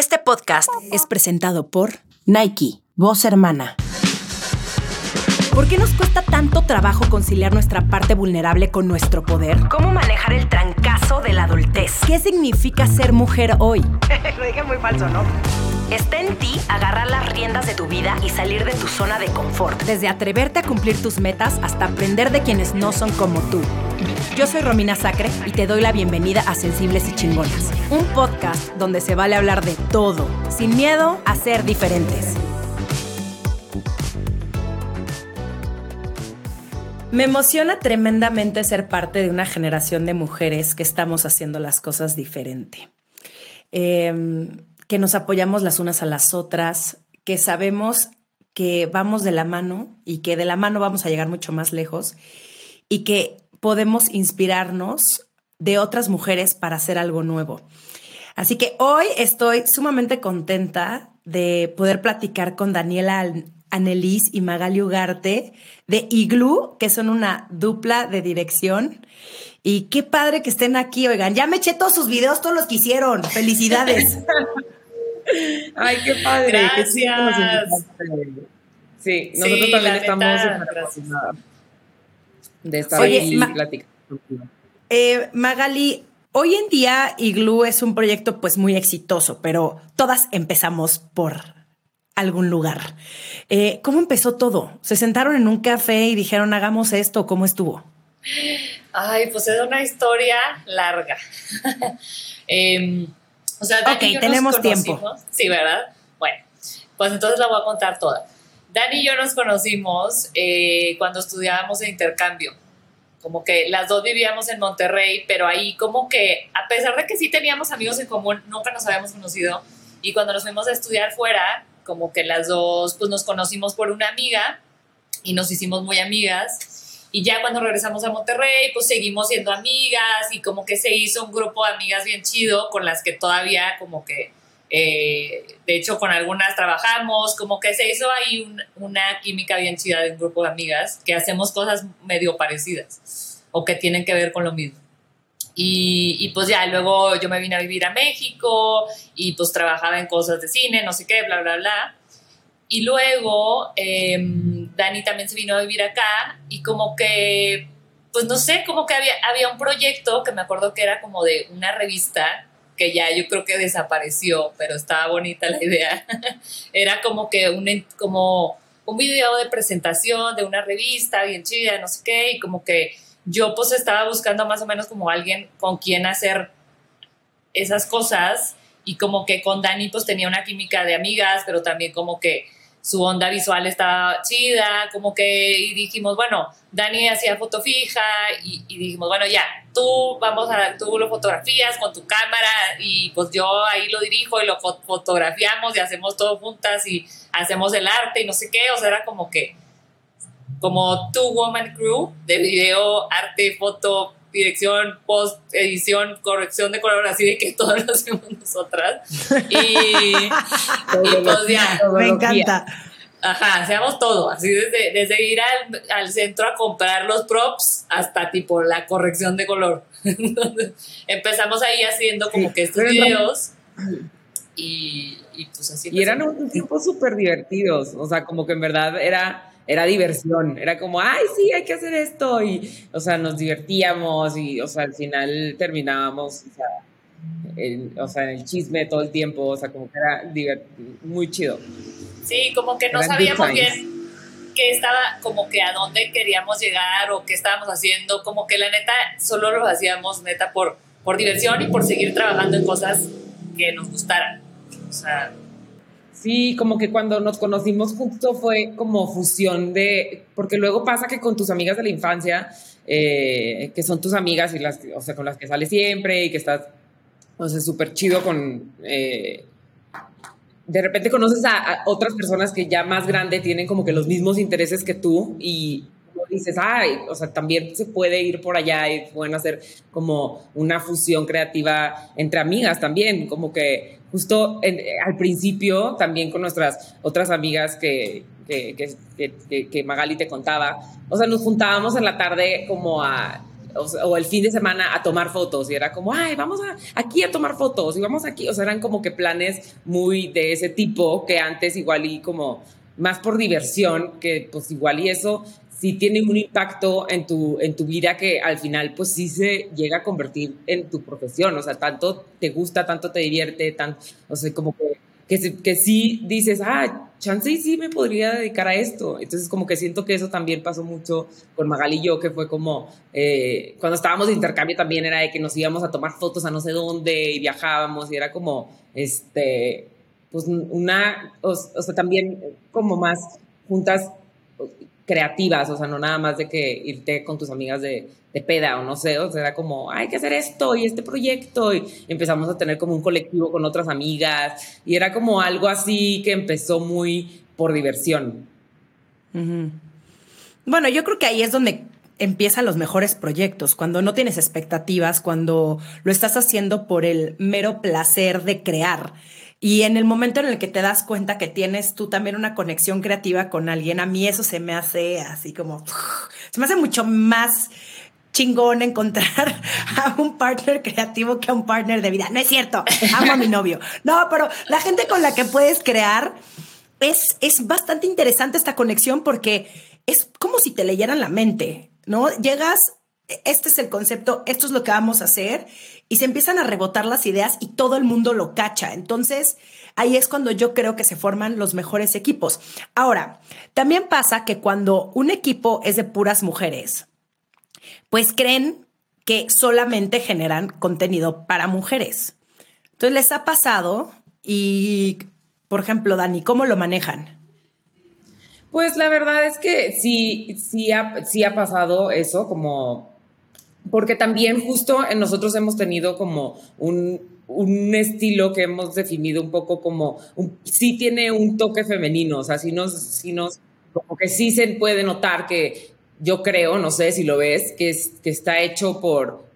Este podcast es presentado por Nike, voz hermana. ¿Por qué nos cuesta tanto trabajo conciliar nuestra parte vulnerable con nuestro poder? ¿Cómo manejar el trancazo de la adultez? ¿Qué significa ser mujer hoy? Lo dije muy falso, ¿no? Está en ti agarrar las riendas de tu vida y salir de tu zona de confort. Desde atreverte a cumplir tus metas hasta aprender de quienes no son como tú. Yo soy Romina Sacre y te doy la bienvenida a Sensibles y Chingonas, un podcast donde se vale hablar de todo, sin miedo a ser diferentes. Me emociona tremendamente ser parte de una generación de mujeres que estamos haciendo las cosas diferente. Em, que nos apoyamos las unas a las otras, que sabemos que vamos de la mano y que de la mano vamos a llegar mucho más lejos y que podemos inspirarnos de otras mujeres para hacer algo nuevo. Así que hoy estoy sumamente contenta de poder platicar con Daniela Anelis y Magali Ugarte de Igloo, que son una dupla de dirección. Y qué padre que estén aquí, oigan, ya me eché todos sus videos, todos los que hicieron. Felicidades. Ay, qué padre. Gracias. sí, nosotros también estamos súper de estar aquí platicando. Eh, Magali, hoy en día Igloo es un proyecto pues muy exitoso, pero todas empezamos por algún lugar. Eh, ¿Cómo empezó todo? ¿Se sentaron en un café y dijeron hagamos esto? ¿Cómo estuvo? Ay, pues es una historia larga. eh, o sea, Dani ok, tenemos tiempo. Sí, ¿verdad? Bueno, pues entonces la voy a contar toda. Dani y yo nos conocimos eh, cuando estudiábamos en intercambio. Como que las dos vivíamos en Monterrey, pero ahí como que, a pesar de que sí teníamos amigos en común, nunca nos habíamos conocido. Y cuando nos fuimos a estudiar fuera, como que las dos, pues nos conocimos por una amiga y nos hicimos muy amigas. Y ya cuando regresamos a Monterrey, pues seguimos siendo amigas y como que se hizo un grupo de amigas bien chido con las que todavía como que, eh, de hecho con algunas trabajamos, como que se hizo ahí una química bien chida de un grupo de amigas que hacemos cosas medio parecidas o que tienen que ver con lo mismo. Y, y, pues ya, luego yo me vine a vivir a México y pues trabajaba en cosas de cine, no sé qué, bla, bla, bla. Y luego em, Dani también se vino a vivir acá y como que, pues no sé, como que había, había un proyecto que me acuerdo que era como de una revista que ya yo creo que desapareció, pero estaba bonita la idea. era como que un, como un video de presentación de una revista bien chida, no sé qué, y como que yo pues estaba buscando más o menos como alguien con quien hacer esas cosas y como que con Dani pues tenía una química de amigas, pero también como que su onda visual estaba chida, como que y dijimos, bueno, Dani hacía foto fija y, dijimos, bueno, ya, tú vamos a, tú lo fotografías con tu cámara y pues yo ahí lo dirijo y lo fotografiamos y hacemos todo juntas y hacemos el arte y no sé qué, o sea, era como que, como Two Woman Crew de video, arte, foto, dirección, post, edición, corrección de color, así de que todo lo hacemos nosotras. Y, y pues ya. Me encanta. Ajá, hacemos todo, así desde, desde ir al, al, centro a comprar los props hasta tipo la corrección de color. empezamos ahí haciendo como que estos videos y, y, pues así. Y eran un tiempo súper divertidos, o sea, como que en verdad era era diversión, era como, ay, sí, hay que hacer esto, y, o sea, nos divertíamos, y, o sea, al final terminábamos, o sea, en, o sea, el chisme todo el tiempo, o sea, como que era muy chido. Sí, como que no sabíamos bien qué estaba, como que a dónde queríamos llegar o qué estábamos haciendo, como que la neta solo lo hacíamos neta por, por diversión y por seguir trabajando en cosas que nos gustaran. O sea, Sí, como que cuando nos conocimos justo fue como fusión de, porque luego pasa que con tus amigas de la infancia, eh, que son tus amigas y las, o sea, con las que sales siempre y que estás, o sea, súper chido con, eh, de repente conoces a, otras personas que ya más grande tienen como que los mismos intereses que tú y dices, ay, o sea, también se puede ir por allá y pueden hacer como una fusión creativa entre amigas también, como que justo al principio, también con nuestras otras amigas que, que, que, que, Magali te contaba, o sea, nos juntábamos en la tarde como a o, el fin de semana a tomar fotos y era como, ay, vamos a, aquí a tomar fotos y vamos aquí, o sea, eran como que planes muy de ese tipo que antes igual y como más por diversión, que pues igual y eso sí tiene un impacto en tu, en tu vida que al final pues sí se llega a convertir en tu profesión, o sea, tanto te gusta, tanto te divierte, tanto, o sea, como que que, que sí dices, ah, chance y sí me podría dedicar a esto. Entonces como que siento que eso también pasó mucho con Magali y yo, que fue como, eh, cuando estábamos de intercambio también era de que nos íbamos a tomar fotos a no sé dónde y viajábamos y era como, este, pues una, o sea, también como más juntas creativas, o sea, no nada más de que irte con tus amigas de, de peda o no sé, o sea, era como, hay que hacer esto y este proyecto y empezamos a tener como un colectivo con otras amigas y era como algo así que empezó muy por diversión. Bueno, yo creo que ahí es donde empiezan los mejores proyectos, cuando no tienes expectativas, cuando lo estás haciendo por el mero placer de crear. Y en el momento en el que te das cuenta que tienes tú también una conexión creativa con alguien, a mí eso se me hace así como, se me hace mucho más chingón encontrar a un partner creativo que a un partner de vida. No es cierto, amo a mi novio. No, pero la gente con la que puedes crear es, es bastante interesante esta conexión porque es como si te leyeran la mente, ¿no? Llegas, este es el concepto, esto es lo que vamos a hacer y se empiezan a rebotar las ideas y todo el mundo lo cacha. Entonces, ahí es cuando yo creo que se forman los mejores equipos. Ahora, también pasa que cuando un equipo es de puras mujeres, pues creen que solamente generan contenido para mujeres. Entonces, les ha pasado y, por ejemplo, Dani, ¿cómo lo manejan? Pues la verdad es que sí, sí sí ha pasado eso, como porque también justo nosotros hemos tenido como un, estilo que hemos definido un poco como, sí tiene un toque femenino, o sea, sí nos, sí nos, como que sí se puede notar que yo creo, no sé si lo ves, que, es, que está hecho por,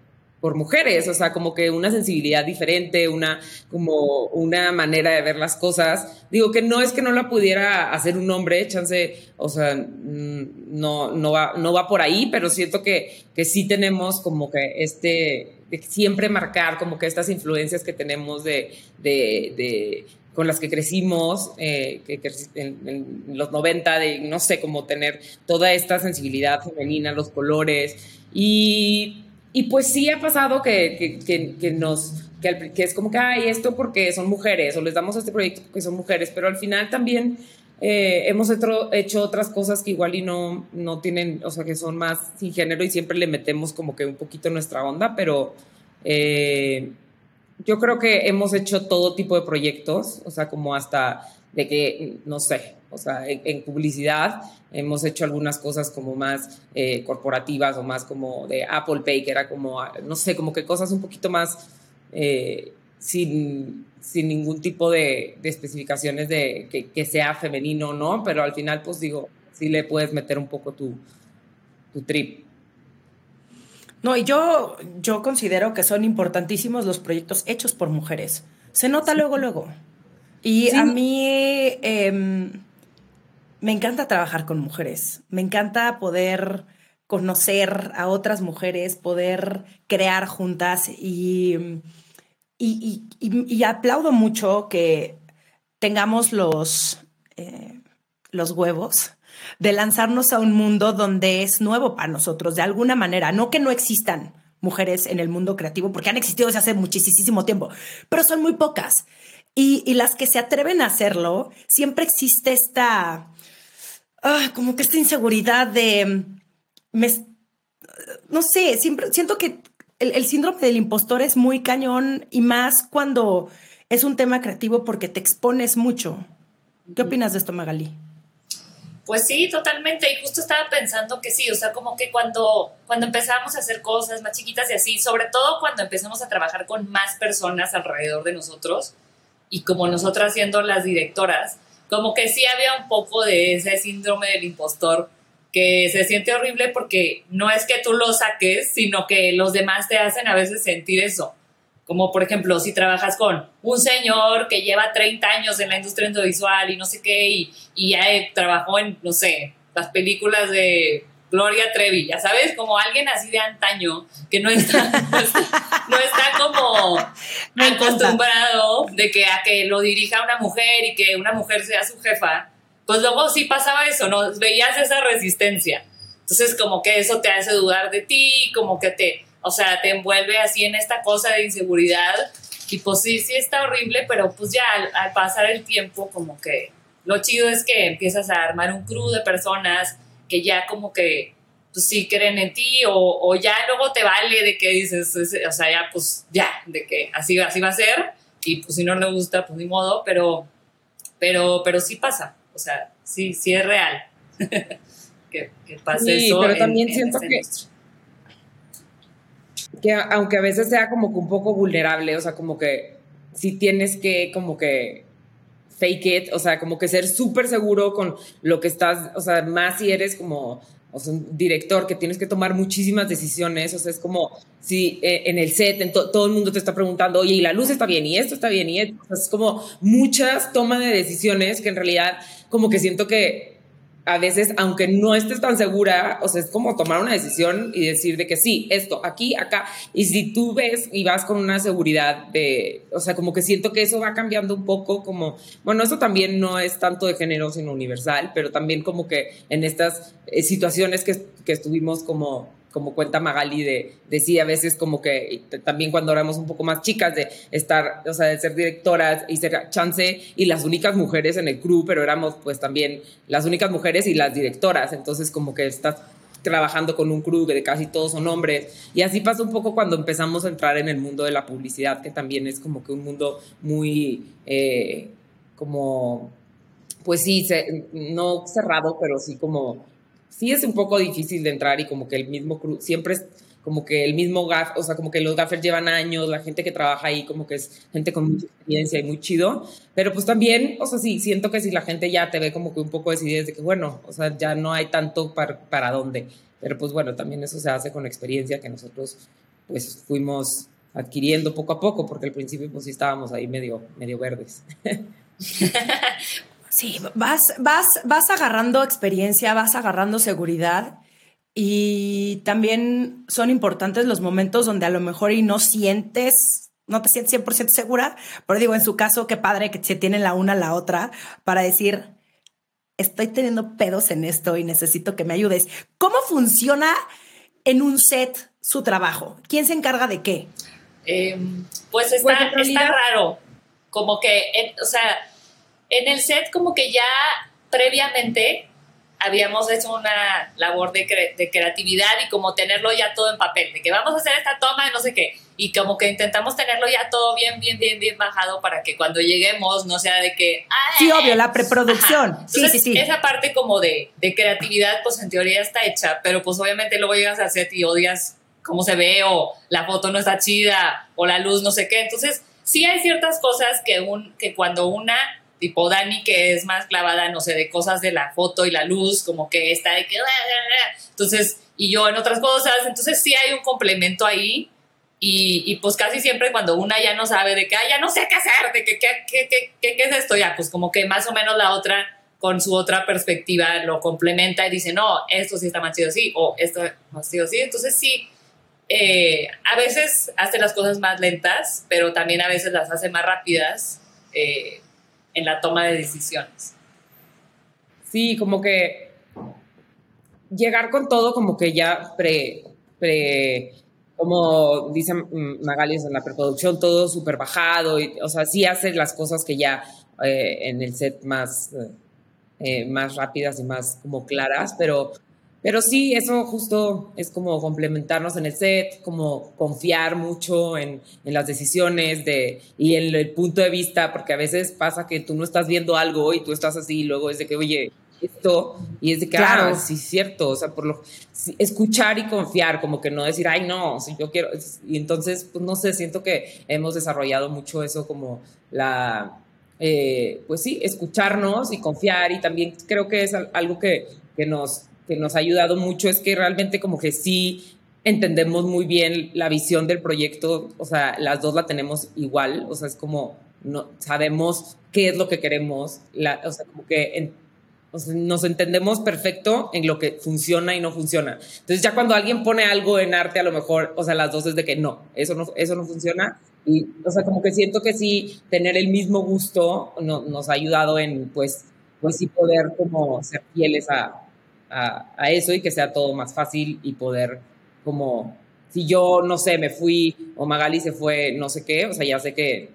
por mujeres, o sea, como que una sensibilidad diferente, una, como una manera de ver las cosas. Digo que no es que no la pudiera hacer un hombre, chance, o sea, mm, no, no, va, no va por ahí, pero siento que, que sí tenemos como que este, de siempre marcar como que estas influencias que tenemos de, de, con las que crecimos eh, que, en, en, los 90, de no sé, cómo tener toda esta sensibilidad femenina, los colores. Y y pues sí ha pasado que, que, que, nos, que, es como que, hay esto porque son mujeres, o les damos este proyecto porque son mujeres, pero al final también eh, hemos hecho, hecho, otras cosas que igual y no, no tienen, o sea, que son más sin género y siempre le metemos como que un poquito nuestra onda, pero eh, yo creo que hemos hecho todo tipo de proyectos, o sea, como hasta de que, no sé, o sea, en, publicidad hemos hecho algunas cosas como más eh, corporativas o más como de Apple Pay, que era como, no sé, como que cosas un poquito más eh, sin, sin, ningún tipo de, especificaciones de que, sea femenino o no, pero al final, pues digo, sí le puedes meter un poco tu, tu trip. No, y yo, yo considero que son importantísimos los proyectos hechos por mujeres. Se nota luego, luego. Y a mí, em, me encanta trabajar con mujeres, me encanta poder conocer a otras mujeres, poder crear juntas y, y, aplaudo mucho que tengamos los, eh, los huevos de lanzarnos a un mundo donde es nuevo para nosotros, de alguna manera, no que no existan mujeres en el mundo creativo, porque han existido desde hace muchísimo tiempo, pero son muy pocas. Y, y las que se atreven a hacerlo, siempre existe esta ah, como que esta inseguridad de, no sé, siempre siento que el, síndrome del impostor es muy cañón y más cuando es un tema creativo porque te expones mucho. ¿Qué opinas de esto, Magali? Pues sí, totalmente. Y justo estaba pensando que sí, o sea, como que cuando, cuando empezamos a hacer cosas más chiquitas y así, sobre todo cuando empezamos a trabajar con más personas alrededor de nosotros y como nosotras siendo las directoras, como que sí había un poco de ese síndrome del impostor que se siente horrible porque no es que tú lo saques, sino que los demás te hacen a veces sentir eso. Como por ejemplo, si trabajas con un señor que lleva 30 años en la industria audiovisual y no sé qué, y, y ya trabajó en, no sé, las películas de Gloria Trevi, ya sabes, como alguien así de antaño, que no está, no está, como acostumbrado de que a que lo dirija una mujer y que una mujer sea su jefa, pues luego sí pasaba eso, ¿no? Veías esa resistencia. Entonces como que eso te hace dudar de ti, como que te, o sea, te envuelve así en esta cosa de inseguridad. Y pues sí, sí está horrible, pero pues ya al, pasar el tiempo como que lo chido es que empiezas a armar un crew de personas que ya como que pues sí creen en ti o, ya luego te vale de que dices, o sea, ya pues ya, de que así, así va a ser y pues si no le gusta, pues ni modo, pero, pero, pero sí pasa, o sea, sí, sí es real que, que pase sí, Pero también siento que que aunque a veces sea como que un poco vulnerable, o sea, como que si tienes que como que fake it, o sea, como que ser súper seguro con lo que estás, o sea, más si eres como un director que tienes que tomar muchísimas decisiones, o sea, es como si eh, en el set todo el mundo te está preguntando, oye, y la luz está bien, y esto está bien, y esto, o sea, es como muchas tomas de decisiones que en realidad como que siento que a veces, aunque no estés tan segura, o sea, es como tomar una decisión y decir de que sí, esto, aquí, acá. Y si tú ves y vas con una seguridad de, o sea, como que siento que eso va cambiando un poco, como, bueno, eso también no es tanto de género, sino universal, pero también como que en estas eh, situaciones que, que estuvimos como como cuenta Magali, de, de sí, a veces como que también cuando éramos un poco más chicas, de estar, o sea, de ser directoras y ser chance y las únicas mujeres en el crew, pero éramos pues también las únicas mujeres y las directoras, entonces como que estás trabajando con un crew de casi todos son hombres. Y así pasa un poco cuando empezamos a entrar en el mundo de la publicidad, que también es como que un mundo muy, eh, como, pues sí, no cerrado, pero sí como sí es un poco difícil de entrar y como que el mismo siempre es como que el mismo gaff, o sea, como que los gaffers llevan años, la gente que trabaja ahí como que es gente con mucha experiencia y muy chido, pero pues también, o sea, sí, siento que si la gente ya te ve como que un poco decidida de que, bueno, o sea, ya no hay tanto para, para dónde, pero pues bueno, también eso se hace con experiencia que nosotros pues fuimos adquiriendo poco a poco, porque al principio pues sí estábamos ahí medio, medio verdes. Sí, vas, vas, vas agarrando experiencia, vas agarrando seguridad y también son importantes los momentos donde a lo mejor y no sientes, no te sientes 100% segura, pero digo, en su caso, qué padre que se tienen la una a la otra para decir, estoy teniendo pedos en esto y necesito que me ayudes. ¿Cómo funciona en un set su trabajo? ¿Quién se encarga de qué? Em, pues está, pues, está raro, como que, o sea en el set como que ya previamente habíamos hecho una labor de, creatividad y como tenerlo ya todo en papel, de que vamos a hacer esta toma de no sé qué, y como que intentamos tenerlo ya todo bien, bien, bien, bien bajado para que cuando lleguemos no sea de que... sí, obvio, la preproducción. Sí, sí, sí. Esa parte como de, de creatividad, pues en teoría está hecha, pero pues obviamente luego llegas al set y odias cómo se ve o la foto no está chida o la luz no sé qué. Entonces, sí hay ciertas cosas que, un, que cuando una tipo Dani, que es más clavada, no sé, de cosas de la foto y la luz, como que está de que... Entonces, y yo en otras cosas, entonces sí hay un complemento ahí. Y, pues casi siempre cuando una ya no sabe de que, ya no sé qué hacer, de que, ¿qué, qué, qué, qué, es esto? Ya, pues como que más o menos la otra con su otra perspectiva lo complementa y dice, no, esto sí está más chido o esto más chido así. Entonces sí, eh, a veces hace las cosas más lentas, pero también a veces las hace más rápidas. Eh, en la toma de decisiones. Sí, como que llegar con todo como que ya pre, pre como dice Magali en la preproducción, todo súper bajado, o sea, sí hace las cosas que ya eh, en el set más, eh, más rápidas y más como claras, pero pero sí, eso justo es como complementarnos en el set, como confiar mucho en, en, las decisiones de, y en el punto de vista, porque a veces pasa que tú no estás viendo algo y tú estás así y luego es de que, oye, esto, y es de que, ah, claro. sí, cierto, o sea, por lo, escuchar y confiar, como que no decir, ay, no, si yo quiero, y entonces, pues no sé, siento que hemos desarrollado mucho eso como la, eh, pues sí, escucharnos y confiar, y también creo que es algo que, que nos que nos ha ayudado mucho es que realmente como que sí entendemos muy bien la visión del proyecto, o sea, las dos la tenemos igual, o sea, es como no sabemos qué es lo que queremos, la, o sea, como que nos entendemos perfecto en lo que funciona y no funciona. Entonces ya cuando alguien pone algo en arte, a lo mejor, o sea, las dos es de que no, eso no, eso no funciona. Y, o sea, como que siento que sí, tener el mismo gusto nos ha ayudado en, pues, pues sí poder como ser fieles a, a, eso y que sea todo más fácil y poder como, si yo, no sé, me fui o Magali se fue, no sé qué, o sea, ya sé que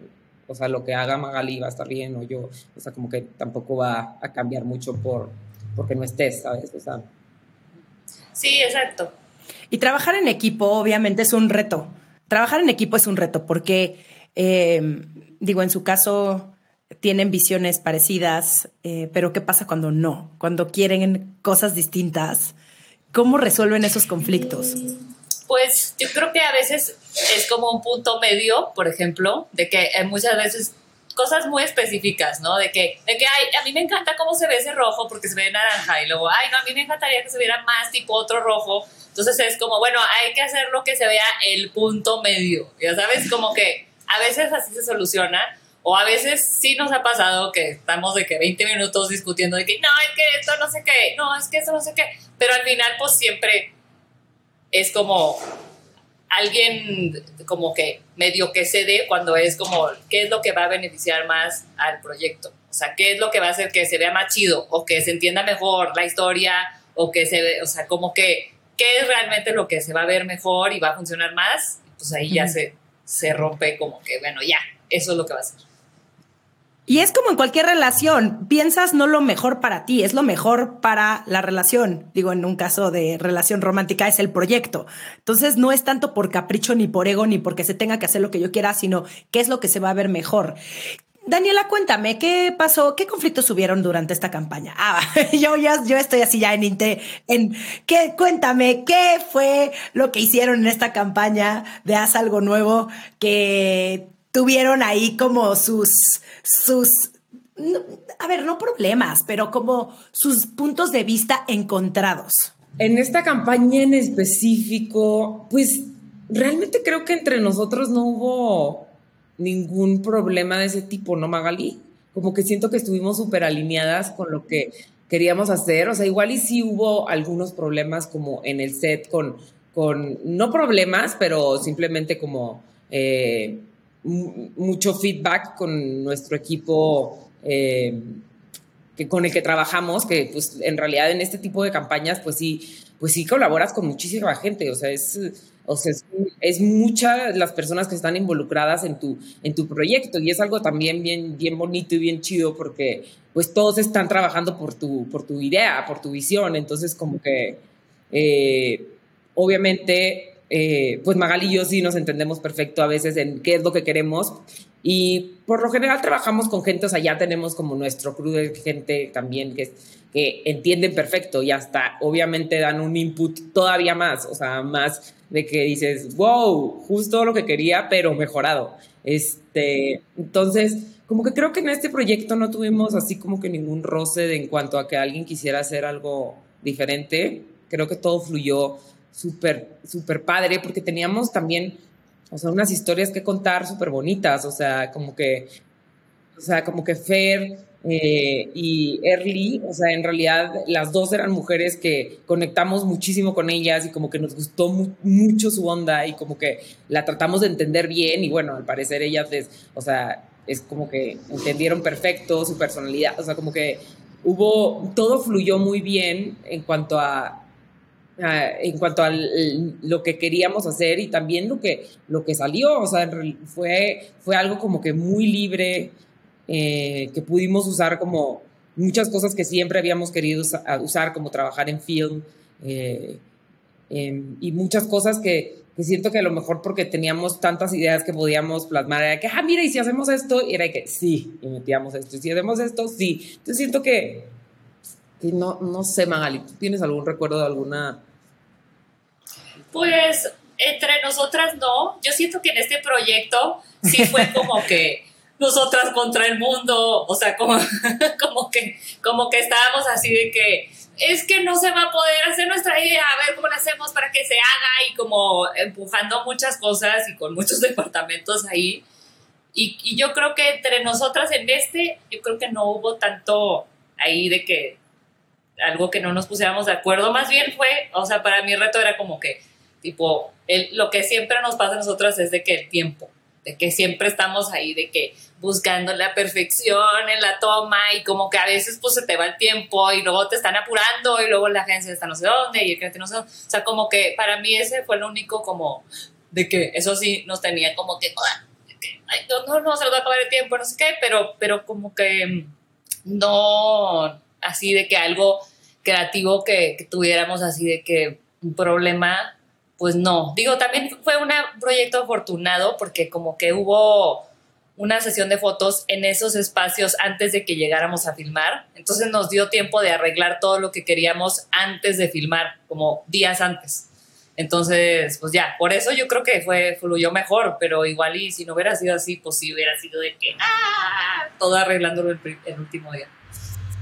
o sea, lo que haga Magali va a estar bien o yo, o sea, como que tampoco va a cambiar mucho por, porque no estés, ¿sabes? O sea. Sí, exacto. Y trabajar en equipo obviamente es un reto. Trabajar en equipo es un reto porque, eh, digo, en su caso tienen visiones parecidas, eh, pero ¿qué pasa cuando no? Cuando quieren cosas distintas. ¿Cómo resuelven esos conflictos? Pues yo creo que a veces es como un punto medio, por ejemplo, de que muchas veces cosas muy específicas, ¿no? De que, de que ay, a mí me encanta cómo se ve ese rojo porque se ve naranja y luego, ay, no, a mí me encantaría que se viera más tipo otro rojo. Entonces es como, bueno, hay que hacer lo que se vea el punto medio, ya sabes, como que a veces así se soluciona. O a veces sí nos ha pasado que estamos de que 20 minutos discutiendo de que no, es que esto no sé qué, no, es que eso no sé qué, pero al final pues siempre es como alguien como que medio que cede cuando es como qué es lo que va a beneficiar más al proyecto. O sea, qué es lo que va a hacer que se vea más chido o que se entienda mejor la historia o que se ve, o sea, como que qué es realmente lo que se va a ver mejor y va a funcionar más. Pues ahí ya se, se rompe como que, bueno, ya, eso es lo que va a ser. Y es como en cualquier relación, piensas no lo mejor para ti, es lo mejor para la relación. Digo, en un caso de relación romántica es el proyecto. Entonces no es tanto por capricho ni por ego ni porque se tenga que hacer lo que yo quiera, sino qué es lo que se va a ver mejor. Daniela, cuéntame, ¿qué pasó? ¿Qué conflictos hubieron durante esta campaña? Ah, yo ya yo estoy así ya en, en ¿qué, cuéntame, ¿qué fue lo que hicieron en esta campaña de Haz algo nuevo que tuvieron ahí como sus, sus, a ver, no problemas, pero como sus puntos de vista encontrados. En esta campaña en específico, pues realmente creo que entre nosotros no hubo ningún problema de ese tipo, ¿no, Magali? Como que siento que estuvimos súper alineadas con lo que queríamos hacer. O sea, igual y sí hubo algunos problemas como en el set con, con no problemas, pero simplemente como eh, mucho feedback con nuestro equipo eh, que, con el que trabajamos, que pues en realidad en este tipo de campañas pues sí, pues sí colaboras con muchísima gente, o sea, es, o sea, es, es muchas las personas que están involucradas en tu, en tu proyecto. Y es algo también bien, bien bonito y bien chido porque pues todos están trabajando por tu, por tu idea, por tu visión, entonces como que eh, obviamente eh, pues Magali y yo sí nos entendemos perfecto a veces en qué es lo que queremos y por lo general trabajamos con gente, o sea, ya tenemos como nuestro crew de gente también que, que entienden perfecto y hasta obviamente dan un input todavía más, o sea, más de que dices, wow, justo lo que quería, pero mejorado. Este, entonces, como que creo que en este proyecto no tuvimos así como que ningún roce en cuanto a que alguien quisiera hacer algo diferente. Creo que todo fluyó súper, súper padre, porque teníamos también, o sea, unas historias que contar súper bonitas, o sea, como que, o sea, como que Fer eh, y Early, o sea, en realidad las dos eran mujeres que conectamos muchísimo con ellas y como que nos gustó mucho su onda y como que la tratamos de entender bien y bueno, al parecer ellas, o sea, es como que entendieron perfecto su personalidad, o sea, como que hubo, todo fluyó muy bien en cuanto a en cuanto a lo que queríamos hacer y también lo que, lo que salió, o sea, fue, fue algo como que muy libre, eh, que pudimos usar como muchas cosas que siempre habíamos querido usar, como trabajar en film, eh, y muchas cosas que, que, siento que a lo mejor porque teníamos tantas ideas que podíamos plasmar, era que, ah, mira, y si hacemos esto, y era que sí, y metíamos esto, y si hacemos esto, sí. Entonces siento que, que no, no sé, Magali, ¿tú tienes algún recuerdo de alguna pues entre nosotras no. Yo siento que en este proyecto sí fue como que nosotras contra el mundo, o sea, como, como, que, como que estábamos así de que es que no se va a poder hacer nuestra idea, a ver cómo lo hacemos para que se haga y como empujando muchas cosas y con muchos departamentos ahí. Y, y yo creo que entre nosotras en este, yo creo que no hubo tanto ahí de que algo que no nos pusiéramos de acuerdo, más bien fue, o sea, para mí el reto era como que, tipo, el, lo que siempre nos pasa a nosotras es de que el tiempo, de que siempre estamos ahí, de que buscando la perfección en la toma y como que a veces pues se te va el tiempo y luego te están apurando y luego la agencia está no sé dónde y el cliente no sé dónde. O sea, como que para mí ese fue lo único como de que eso sí nos tenía como que, ah, ay, no, no, se nos va a acabar el tiempo, no sé qué, pero, pero como que no así de que algo creativo que tuviéramos así de que un problema, pues no. Digo, también fue un proyecto afortunado porque como que hubo una sesión de fotos en esos espacios antes de que llegáramos a filmar. Entonces nos dio tiempo de arreglar todo lo que queríamos antes de filmar, como días antes. Entonces, pues ya, por eso yo creo que fue, fluyó mejor, pero igual y si no hubiera sido así, pues sí hubiera sido de que, ¡ah! Todo arreglándolo el, el último día.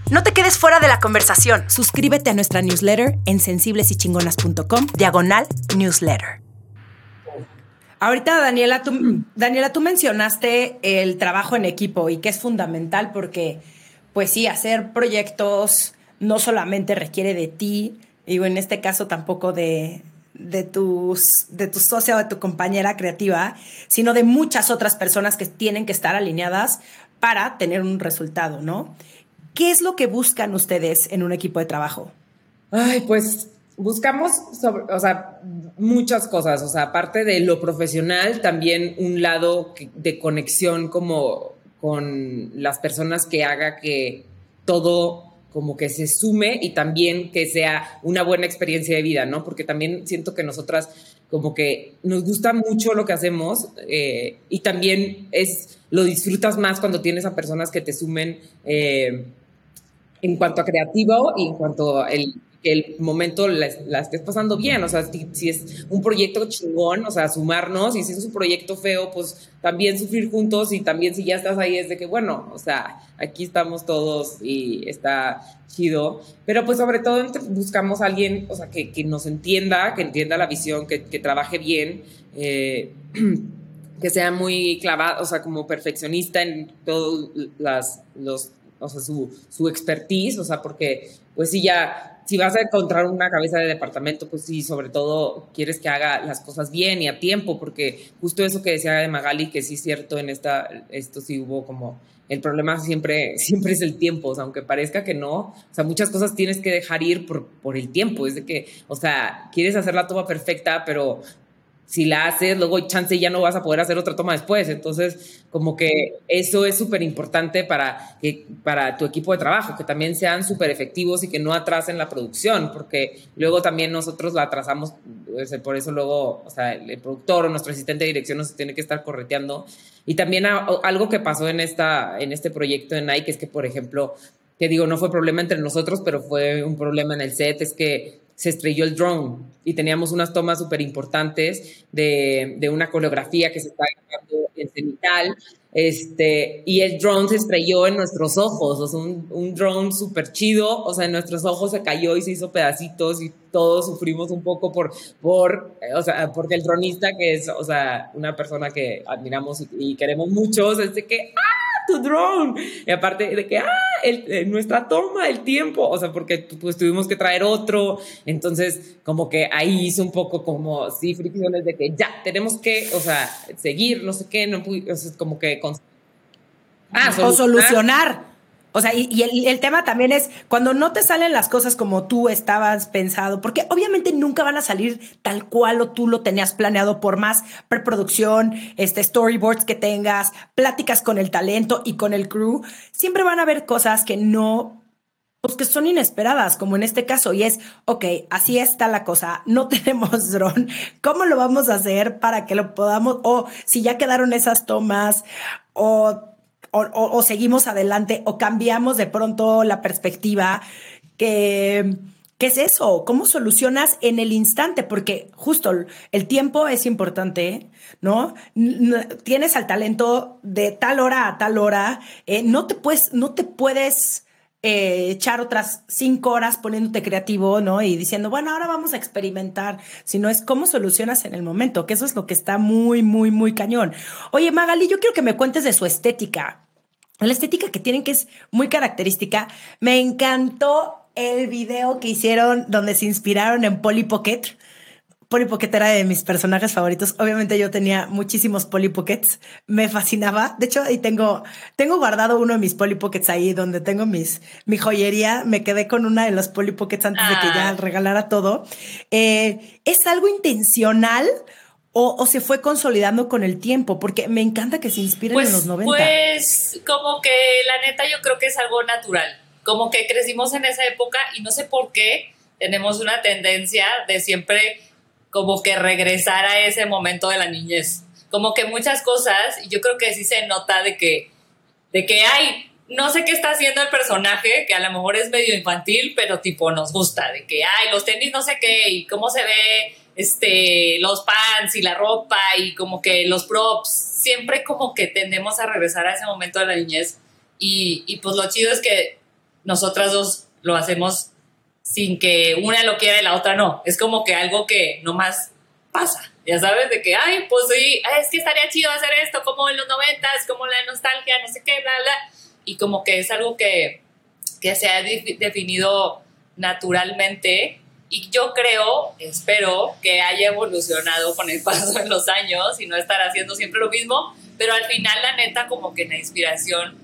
No te quedes fuera de la conversación. Suscríbete a nuestra newsletter en sensiblesychingonas.com, diagonal newsletter. Ahorita, Daniela tú, Daniela, tú mencionaste el trabajo en equipo y que es fundamental porque, pues sí, hacer proyectos no solamente requiere de ti, digo, en este caso tampoco de, de, tus, de tu socia o de tu compañera creativa, sino de muchas otras personas que tienen que estar alineadas para tener un resultado, ¿no? ¿Qué es lo que buscan ustedes en un equipo de trabajo? Ay, pues buscamos, o sea, muchas cosas, o sea, aparte de lo profesional, también un lado de conexión como con las personas que haga que todo como que se sume y también que sea una buena experiencia de vida, ¿no? Porque también siento que nosotras como que nos gusta mucho lo que hacemos eh, y también es, lo disfrutas más cuando tienes a personas que te sumen eh, en cuanto a creativo y en cuanto a el, el momento la, estés pasando bien, o sea, si, es un proyecto chingón, o sea, sumarnos, y si es un proyecto feo, pues también sufrir juntos y también si ya estás ahí es de que, bueno, o sea, aquí estamos todos y está chido, pero pues sobre todo buscamos a alguien, o sea, que, que nos entienda, que entienda la visión, que, trabaje bien, eh, que sea muy clavado, o sea, como perfeccionista en todos los, o sea, su, su expertise, o sea, porque pues si ya si vas a encontrar una cabeza de departamento, pues sí, sobre todo quieres que haga las cosas bien y a tiempo, porque justo eso que decía de Magali, que sí es cierto, en esta, esto sí hubo como, el problema siempre, siempre es el tiempo, o sea, aunque parezca que no, o sea, muchas cosas tienes que dejar ir por, por el tiempo, es de que, o sea, quieres hacer la toma perfecta, pero si la haces, luego chance ya no vas a poder hacer otra toma después. Entonces, como que eso es súper importante para, para tu equipo de trabajo, que también sean súper efectivos y que no atrasen la producción, porque luego también nosotros la atrasamos, por eso luego, o sea, el productor o nuestro asistente de dirección nos tiene que estar correteando. Y también algo que pasó en, esta, en este proyecto de Nike es que, por ejemplo, que digo, no fue problema entre nosotros, pero fue un problema en el set, es que se estrelló el drone y teníamos unas tomas súper importantes de, de, una coreografía que se está grabando en cenital, este, y el drone se estrelló en nuestros ojos, o sea, un, un drone súper chido, o sea, en nuestros ojos se cayó y se hizo pedacitos y todos sufrimos un poco por, por o sea, porque el dronista, que es, o sea, una persona que admiramos y, queremos mucho, es de que, ¡ah! Tu drone. Y aparte de que, ah, eh, nuestra toma, el tiempo, o sea, porque pues tuvimos que traer otro. Entonces, como que ahí hizo un poco como, sí, fricciones de que ya, tenemos que, o sea, seguir, no sé qué, no, o sea, como que... Ah, o solucionar. O sea, y, el, tema también es cuando no te salen las cosas como tú estabas pensado, porque obviamente nunca van a salir tal cual o tú lo tenías planeado por más preproducción, este storyboards que tengas, pláticas con el talento y con el crew, siempre van a haber cosas que no pues que son inesperadas, como en este caso, y es, ok, así está la cosa, no tenemos dron, ¿cómo lo vamos a hacer para que lo podamos, o si ya quedaron esas tomas, o o, seguimos adelante o cambiamos de pronto la perspectiva que... ¿Qué es eso? ¿Cómo solucionas en el instante? Porque justo el tiempo es importante, ¿no? Tienes al talento de tal hora a tal hora, eh, no te puedes, no te puedes eh, echar otras cinco horas poniéndote creativo, ¿no? Y diciendo, bueno, ahora vamos a experimentar, sino es cómo solucionas en el momento, que eso es lo que está muy, muy, muy cañón. Oye, Magali, yo quiero que me cuentes de su estética la estética que tienen, que es muy característica. Me encantó el video que hicieron donde se inspiraron en Polly Pocket. Polly Pocket era de mis personajes favoritos. Obviamente yo tenía muchísimos Polly Pockets. Me fascinaba. De hecho, ahí tengo, tengo guardado uno de mis Polly Pockets ahí donde tengo mis, mi joyería. Me quedé con una de los Polly Pockets antes de que ya Ah. regalara todo. Eh, ¿Es algo intencional o, o se fue consolidando con el tiempo? Porque me encanta que se inspiren en los 90. Pues como que la neta yo creo que es algo natural. Como que crecimos en esa época y no sé por qué tenemos una tendencia de siempre como que regresar a ese momento de la niñez. Como que muchas cosas, y yo creo que sí se nota de que, de que hay, no sé qué está haciendo el personaje, que a lo mejor es medio infantil, pero tipo nos gusta, de que, ay, los tenis no sé qué, y cómo se ve este, los pants y la ropa y como que los props, siempre como que tendemos a regresar a ese momento de la niñez y, y pues lo chido es que nosotras dos lo hacemos sin que una lo quiera y la otra no, es como que algo que nomás pasa, ya sabes, de que, ay, pues sí, es que estaría chido hacer esto, como en los noventas, como la nostalgia, no sé qué, bla, bla, y como que es algo que, que se ha defi- definido naturalmente y yo creo, espero que haya evolucionado con el paso de los años y no estar haciendo siempre lo mismo, pero al final la neta como que la inspiración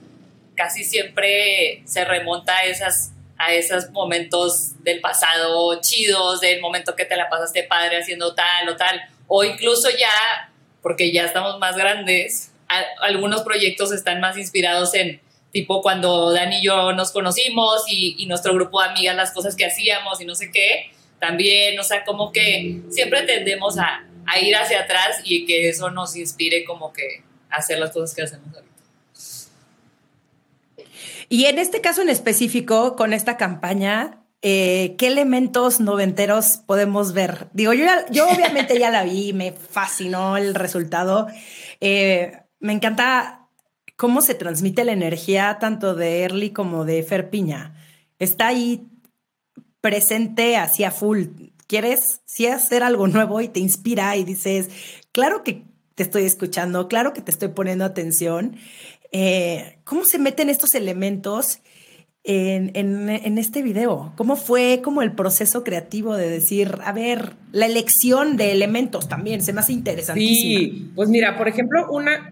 casi siempre se remonta a esas a esos momentos del pasado chidos, del momento que te la pasaste padre haciendo tal o tal, o incluso ya, porque ya estamos más grandes, a- algunos proyectos están más inspirados en tipo cuando Dani y yo nos conocimos y, y nuestro grupo de amigas, las cosas que hacíamos y no sé qué, también, o sea, como que siempre tendemos a, a ir hacia atrás y que eso nos inspire como que a hacer las cosas que hacemos ahorita. Y en este caso en específico, con esta campaña, eh, ¿qué elementos noventeros podemos ver? Digo, yo, ya- yo obviamente ya la vi, me fascinó el resultado. Eh, me encanta cómo se transmite la energía tanto de Early como de Fer Piña. Está ahí presente hacia full. Quieres sí hacer algo nuevo y te inspira y dices, claro que te estoy escuchando, claro que te estoy poniendo atención. Eh, ¿Cómo se meten estos elementos en, en- este video? ¿Cómo fue como el proceso creativo de decir, a ver, la elección de elementos también se me hace interesantísima? Sí, pues mira, por ejemplo, una,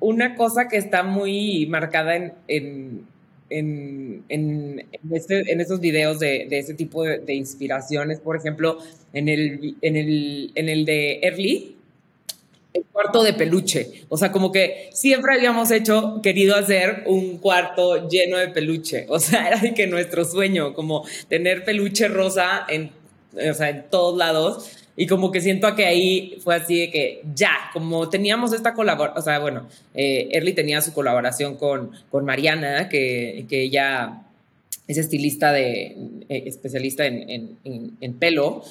una cosa que está muy marcada en, en, en, en este- en estos videos de, de ese tipo de, de inspiraciones, por ejemplo, en el, en el, en el de Early, el cuarto de peluche. O sea, como que siempre habíamos hecho, querido hacer un cuarto lleno de peluche. O sea, era que nuestro sueño, como tener peluche rosa en, o sea, en todos lados. Y como que siento que ahí fue así de que ya, como teníamos esta colaboración, o sea, bueno, eh, Early tenía su colaboración con, con Mariana, que, que ella es estilista de, eh, especialista en, en- en- en pelo,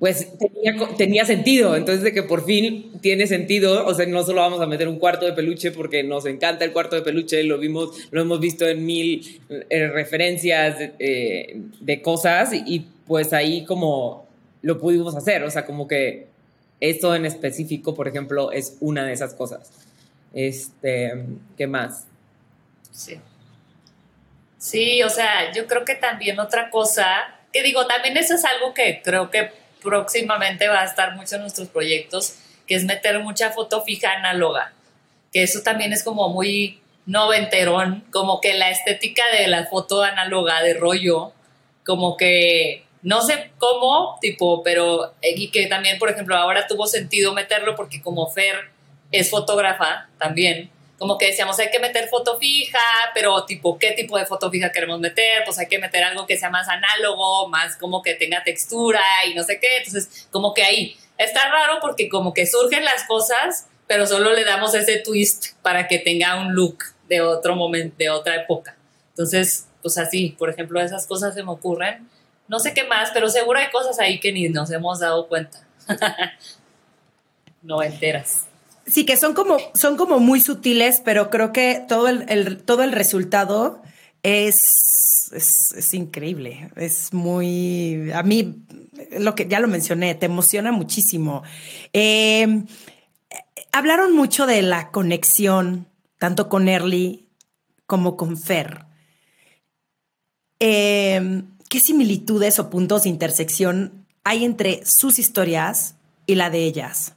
pues tenía, tenía sentido. Entonces, de que por fin tiene sentido, o sea, no solo vamos a meter un cuarto de peluche porque nos encanta el cuarto de peluche, lo vimos, lo hemos visto en mil eh, referencias eh, de cosas y, pues ahí como lo pudimos hacer, o sea, como que esto en específico, por ejemplo, es una de esas cosas. Este, ¿qué más? Sí. Sí, o sea, yo creo que también otra cosa, que digo, también eso es algo que creo que próximamente va a estar mucho en nuestros proyectos, que es meter mucha foto fija análoga, que eso también es como muy noventerón, como que la estética de la foto análoga de rollo, como que no sé cómo, tipo, pero eh, y que también, por ejemplo, ahora tuvo sentido meterlo porque como Fer es fotógrafa también, como que decíamos, hay que meter foto fija, pero tipo, ¿qué tipo de foto fija queremos meter? Pues hay que meter algo que sea más análogo, más como que tenga textura y no sé qué. Entonces, como que ahí está raro porque como que surgen las cosas, pero solo le damos ese twist para que tenga un look de otro momento, de otra época. Entonces, pues así, por ejemplo, esas cosas se me ocurren. No sé qué más, pero seguro hay cosas ahí que ni nos hemos dado cuenta. no enteras. Sí, que son como, son como muy sutiles, pero creo que todo el, todo el resultado es, es, es increíble. Es muy, a mí, lo que ya lo mencioné, te emociona muchísimo. Eh, hablaron mucho de la conexión, tanto con Early como con Fer. Eh, ¿qué similitudes o puntos de intersección hay entre sus historias y la de ellas?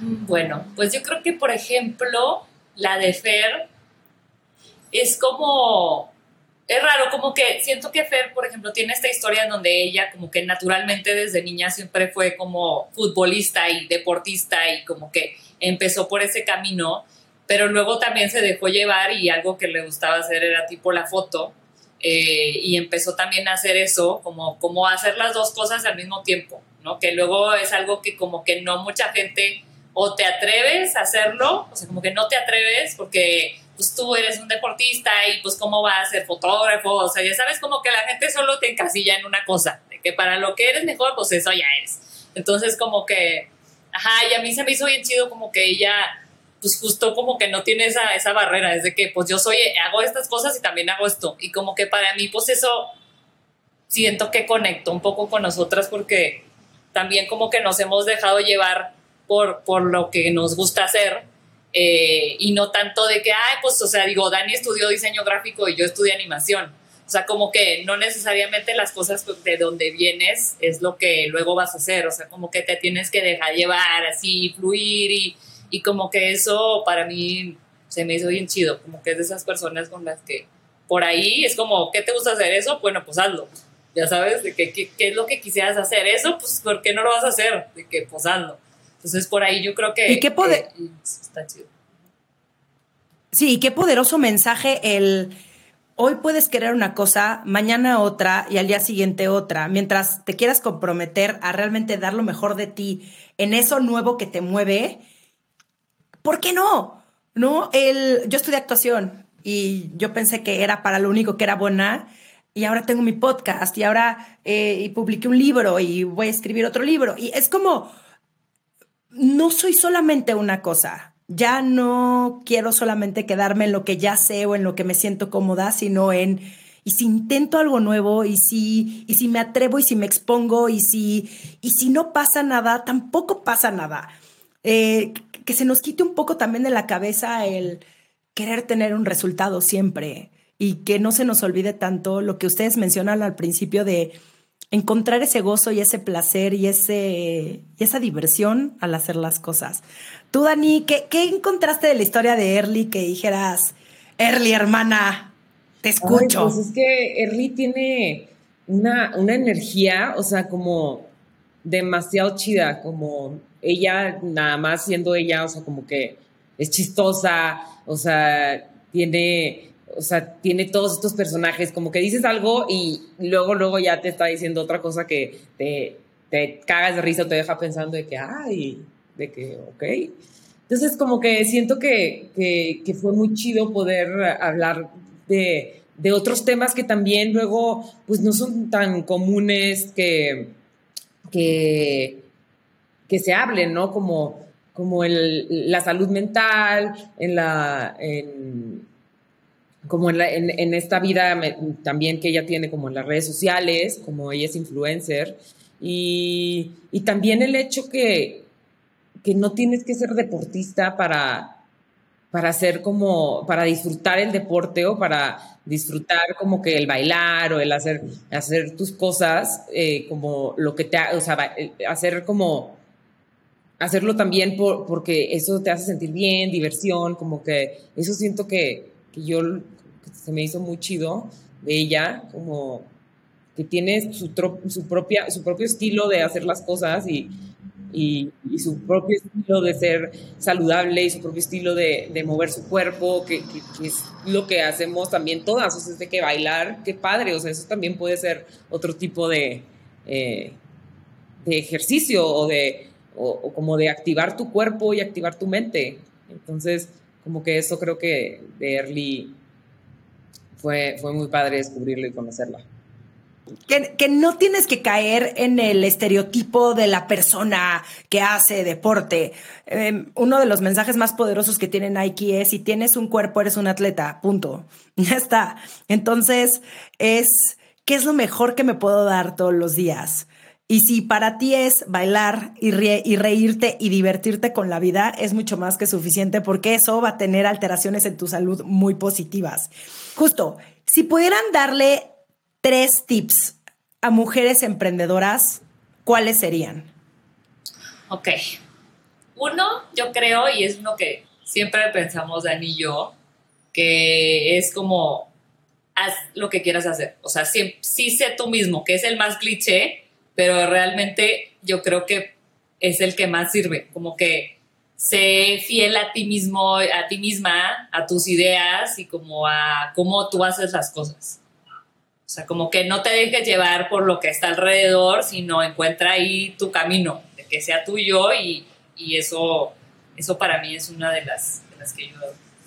Bueno, pues yo creo que, por ejemplo, la de Fer es como, es raro, como que siento que Fer, por ejemplo, tiene esta historia en donde ella como que naturalmente desde niña siempre fue como futbolista y deportista y como que empezó por ese camino, pero luego también se dejó llevar y algo que le gustaba hacer era tipo la foto. Eh, y empezó también a hacer eso, como, como hacer las dos cosas al mismo tiempo, ¿no? Que luego es algo que como que no mucha gente o te atreves a hacerlo, o sea, como que no te atreves porque pues tú eres un deportista y pues cómo vas a ser fotógrafo, o sea, ya sabes como que la gente solo te encasilla en una cosa, de que para lo que eres mejor, pues eso ya eres. Entonces como que, ajá, y a mí se me hizo bien chido como que ella, pues justo como que no tiene esa, esa barrera, es de que pues yo soy, hago estas cosas y también hago esto, y como que para mí pues eso siento que conecto un poco con nosotras porque también como que nos hemos dejado llevar por, por lo que nos gusta hacer eh, y no tanto de que, ay, pues, o sea, digo, Dani estudió diseño gráfico y yo estudié animación. O sea, como que no necesariamente las cosas de donde vienes es lo que luego vas a hacer. O sea, como que te tienes que dejar llevar así, fluir y, y como que eso para mí se me hizo bien chido. Como que es de esas personas con las que por ahí es como, ¿qué te gusta hacer eso? Bueno, pues hazlo. Ya sabes, de que, qué es lo que quisieras hacer. Eso, pues, ¿por qué no lo vas a hacer? De que, pues hazlo. Entonces, por ahí yo creo que... ¿Y qué poder... está chido. Sí, y qué poderoso mensaje el... Hoy puedes querer una cosa, mañana otra y al día siguiente otra. Mientras te quieras comprometer a realmente dar lo mejor de ti en eso nuevo que te mueve, ¿por qué no? ¿No? El, yo estudié actuación y yo pensé que era para lo único que era buena y ahora tengo mi podcast y ahora eh, y publiqué un libro y voy a escribir otro libro. Y es como no soy solamente una cosa. Ya no quiero solamente quedarme en lo que ya sé o en lo que me siento cómoda, sino en y si intento algo nuevo y si y si me atrevo y si me expongo y si y si no pasa nada, tampoco pasa nada. Eh, que se nos quite un poco también de la cabeza el querer tener un resultado siempre y que no se nos olvide tanto lo que ustedes mencionan al principio de encontrar ese gozo y ese placer y, ese, y esa diversión al hacer las cosas. Tú, Dani, ¿qué, ¿qué, encontraste de la historia de Early que dijeras, Early, hermana, te escucho? pues es que Early tiene una, una energía, o sea, como demasiado chida, como ella, nada más siendo ella, o sea, como que es chistosa, o sea, tiene o sea, tiene todos estos personajes, como que dices algo y luego, luego ya te está diciendo otra cosa que te, te cagas de risa te deja pensando de que, ay, de que, ok. Entonces, como que siento que, que, que fue muy chido poder hablar de, de, otros temas que también luego, pues no son tan comunes que, que, que se hablen, ¿no? Como, como el, la salud mental, en la... En, como en, esta vida también que ella tiene como en las redes sociales, como ella es influencer, y, también el hecho que, que, no tienes que ser deportista para, para hacer como, para disfrutar el deporte o para disfrutar como que el bailar o el hacer, hacer tus cosas, eh, como lo que te, o sea, eh, hacer como, hacerlo también por, porque eso te hace sentir bien, diversión, como que eso siento que, que yo se me hizo muy chido de ella, como que tiene su, su, propia, su propio estilo de hacer las cosas y, y, su propio estilo de ser saludable y su propio estilo de, de mover su cuerpo, que, que, es lo que hacemos también todas, o sea, es de que bailar, qué padre, o sea, eso también puede ser otro tipo de, eh, de ejercicio o de, o como de activar tu cuerpo y activar tu mente. Entonces, como que eso creo que de Early fue, fue muy padre descubrirlo y conocerla. Que, no tienes que caer en el estereotipo de la persona que hace deporte. Em, uno de los mensajes más poderosos que tiene Nike es, si tienes un cuerpo, eres un atleta, punto. Ya está. Entonces, es, ¿qué es lo mejor que me puedo dar todos los días? Y si para ti es bailar y, reírte y divertirte con la vida, es mucho más que suficiente porque eso va a tener alteraciones en tu salud muy positivas. Justo, si pudieran darle tres tips a mujeres emprendedoras, ¿cuáles serían? Ok. Uno, yo creo, y es uno que siempre pensamos Dani y yo, que es como, haz lo que quieras hacer. O sea, sí, sí sé tú mismo, que es el más cliché, pero realmente yo creo que es el que más sirve. Como que sé fiel a ti mismo, a ti misma, a tus ideas y como a cómo tú haces las cosas. O sea, como que no te dejes llevar por lo que está alrededor, sino encuentra ahí tu camino, de que sea tuyo y, y eso, eso para mí es una de las, de las que yo...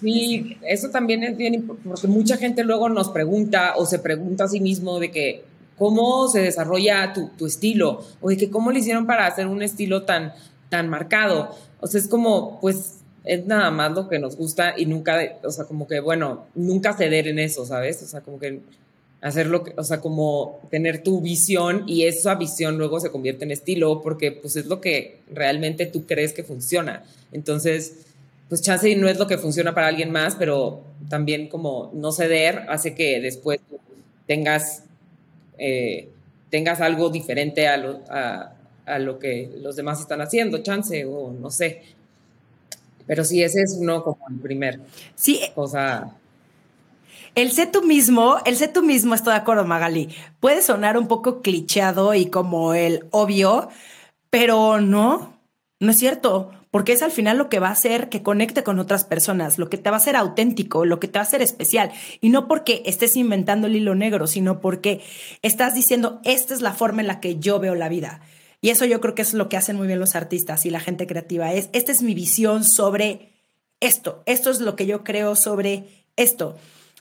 Sí, eso también es bien importante, porque mucha gente luego nos pregunta o se pregunta a sí mismo de que cómo se desarrolla tu, tu estilo o de que cómo le hicieron para hacer un estilo tan, tan marcado. O sea, es como, pues, es nada más lo que nos gusta y nunca, o sea, como que, bueno, nunca ceder en eso, ¿sabes? O sea, como que hacerlo, o sea, como tener tu visión y esa visión luego se convierte en estilo porque pues es lo que realmente tú crees que funciona. Entonces, pues chance no es lo que funciona para alguien más, pero también como no ceder hace que después tengas, eh, tengas algo diferente a lo, a, a lo que los demás están haciendo, chance o no sé. Pero sí, ese es uno como el primer sí. cosa el sé tú mismo, el sé tú mismo, estoy de acuerdo, Magali. Puede sonar un poco clicheado y como el obvio, pero no, no es cierto, porque es al final lo que va a hacer que conecte con otras personas, lo que te va a hacer auténtico, lo que te va a hacer especial. Y no porque estés inventando el hilo negro, sino porque estás diciendo, esta es la forma en la que yo veo la vida. Y eso yo creo que es lo que hacen muy bien los artistas y la gente creativa. Es, esta es mi visión sobre esto, esto es lo que yo creo sobre esto.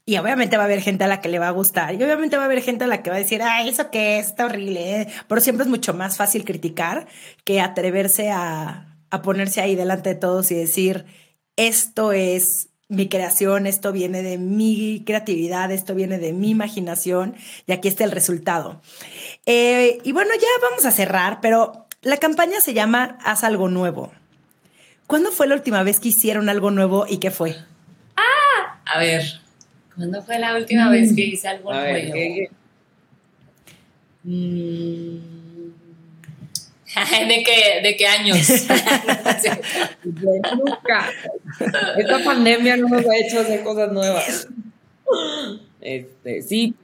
Y obviamente va a haber gente a la que le va a gustar. Y obviamente va a haber gente a la que va a decir, ay, eso qué es, está horrible. ¿eh?". Pero siempre es mucho más fácil criticar que atreverse a, a ponerse ahí delante de todos y decir, esto es mi creación, esto viene de mi creatividad, esto viene de mi imaginación y aquí está el resultado. Eh, y bueno, ya vamos a cerrar, pero la campaña se llama Haz algo nuevo. ¿Cuándo fue la última vez que hicieron algo nuevo y qué fue? Ah, a ver, ¿Cuándo fue la última mm. vez que hice algo nuevo? Mm. ¿De qué, ¿De qué años? Nunca. Esta pandemia no nos ha hecho hacer cosas nuevas. Este, sí.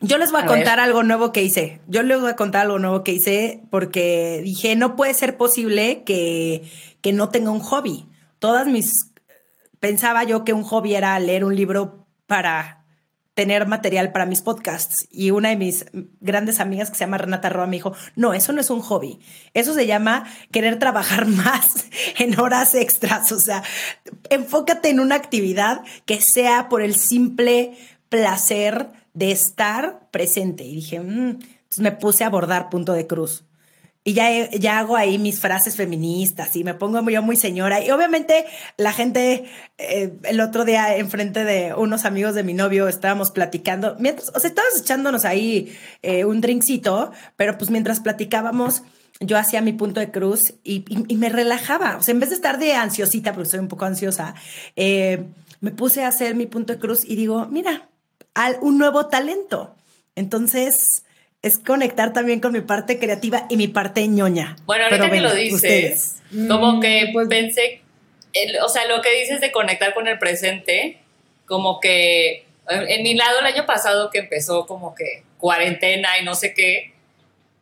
Yo les voy a, contar algo nuevo que hice. Yo les voy a contar algo nuevo que hice porque dije, no puede ser posible que, que no tenga un hobby. Todas mis... Pensaba yo que un hobby era leer un libro para tener material para mis podcasts. Y una de mis grandes amigas que se llama Renata Roa me dijo, no, eso no es un hobby, eso se llama querer trabajar más en horas extras. O sea, enfócate en una actividad que sea por el simple placer de estar presente. Y dije, mm". entonces me puse a abordar punto de cruz y ya, ya hago ahí mis frases feministas y me pongo yo muy señora. Y obviamente la gente, eh, el otro día enfrente de unos amigos de mi novio estábamos platicando, mientras, o sea, estábamos echándonos ahí eh, un drinkcito, pero pues mientras platicábamos, yo hacía mi punto de cruz y, me relajaba. O sea, en vez de estar de ansiosita, porque soy un poco ansiosa, eh, me puse a hacer mi punto de cruz y digo, mira, un nuevo talento. Entonces, es conectar también con mi parte creativa y mi parte ñoña. Bueno, ahorita que lo dices, como que pues, pensé, o sea, lo que dices de conectar con el presente, como que en mi lado el año pasado que empezó como que cuarentena y no sé qué,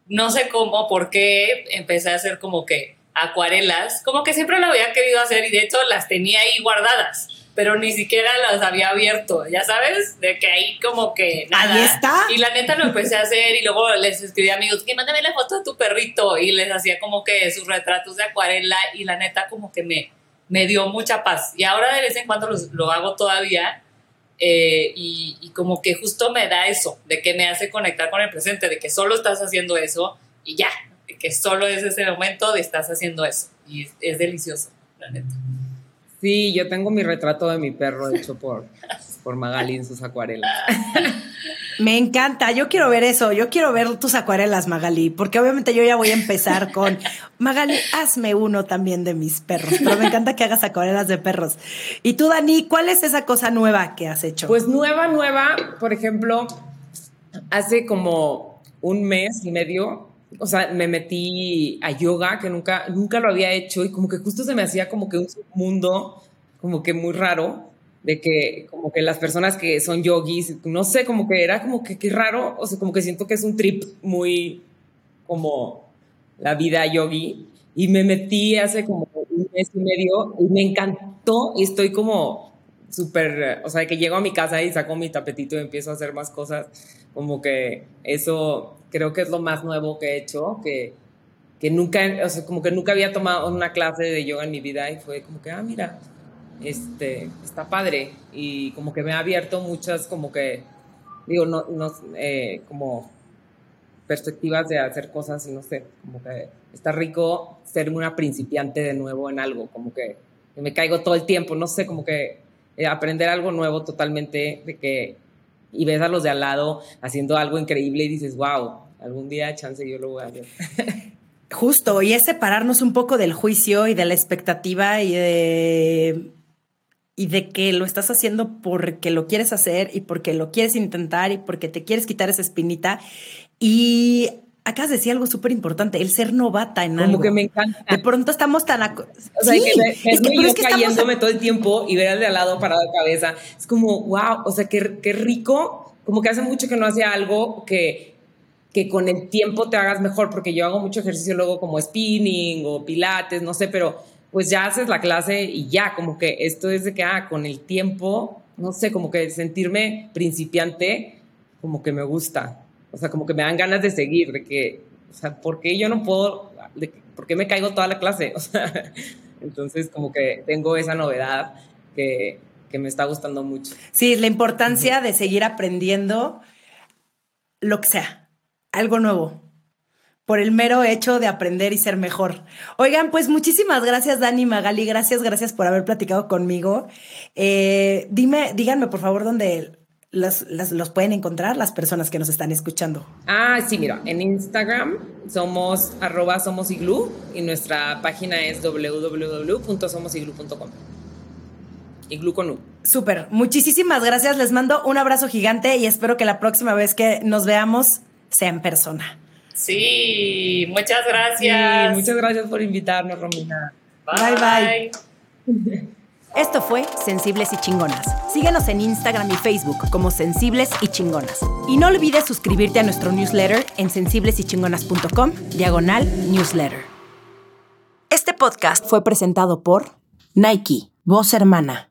no sé cómo, por qué empecé a hacer como que acuarelas, como que siempre lo había querido hacer y de hecho las tenía ahí guardadas pero ni siquiera las había abierto, ya sabes, de que ahí como que nada. Ahí está. Y la neta lo empecé a hacer y luego les escribí a amigos que mándame la foto de tu perrito y les hacía como que sus retratos de acuarela y la neta como que me, me dio mucha paz. Y ahora de vez en cuando lo hago todavía eh, y, y como que justo me da eso, de que me hace conectar con el presente, de que solo estás haciendo eso y ya, de que solo es ese momento de estás haciendo eso. Y es, es delicioso, la neta. Sí, yo tengo mi retrato de mi perro hecho por, por Magali en sus acuarelas. Me encanta, yo quiero ver eso, yo quiero ver tus acuarelas, Magali, porque obviamente yo ya voy a empezar con, Magali, hazme uno también de mis perros, pero me encanta que hagas acuarelas de perros. Y tú, Dani, ¿cuál es esa cosa nueva que has hecho? Pues nueva, nueva, por ejemplo, hace como un mes y medio, o sea, me metí a yoga, que nunca, nunca lo había hecho, y como que justo se me hacía como que un mundo, como que muy raro, de que como que las personas que son yogis, no sé, como que era como que qué raro, o sea, como que siento que es un trip muy como la vida yogi, y me metí hace como un mes y medio y me encantó y estoy como súper, o sea, que llego a mi casa y saco mi tapetito y empiezo a hacer más cosas, como que eso creo que es lo más nuevo que he hecho, que, que nunca, o sea, como que nunca había tomado una clase de yoga en mi vida y fue como que, ah, mira, este, está padre. Y como que me ha abierto muchas, como que, digo, no, no, eh, como perspectivas de hacer cosas y no sé, como que está rico ser una principiante de nuevo en algo, como que, me caigo todo el tiempo, no sé, como que eh, aprender algo nuevo totalmente, de que, y ves a los de al lado haciendo algo increíble y dices, wow, algún día chance yo lo voy a hacer. Justo, y es separarnos un poco del juicio y de la expectativa y de y de que lo estás haciendo porque lo quieres hacer y porque lo quieres intentar y porque te quieres quitar esa espinita. Y acabas de decir algo súper importante, el ser novata en algo. Como que me encanta. De pronto estamos tan... O sea, que es que, yo cayéndome todo el tiempo y ver al de al lado parado de cabeza. Es como, wow, o sea, qué, qué rico. Como que hace mucho que no hacía algo que, que con el tiempo te hagas mejor, porque yo hago mucho ejercicio luego como spinning o pilates, no sé, pero pues ya haces la clase y ya, como que esto es de que, ah, con el tiempo, no sé, como que sentirme principiante, como que me gusta. O sea, como que me dan ganas de seguir, de que, o sea, ¿por qué yo no puedo, de, por qué me caigo toda la clase? O sea, entonces como que tengo esa novedad que, que me está gustando mucho. Sí, la importancia de seguir aprendiendo lo que sea, algo nuevo por el mero hecho de aprender y ser mejor. Oigan, pues muchísimas gracias, Dani Magali. Gracias, gracias por haber platicado conmigo. Eh, dime, díganme por favor dónde los, los, pueden encontrar las personas que nos están escuchando. Ah, sí, mira, en Instagram somos arroba somos y nuestra página es www.somosiglu.com. Iglu con U. Súper, muchísimas gracias. Les mando un abrazo gigante y espero que la próxima vez que nos veamos sea en persona. Sí, muchas gracias. muchas gracias por invitarnos, Romina. Bye, bye. Esto fue Sensibles y Chingonas. Síguenos en Instagram y Facebook como Sensibles y Chingonas. Y no olvides suscribirte a nuestro newsletter en sensiblesychingonas.com, diagonal newsletter. Este podcast fue presentado por Nike, voz hermana.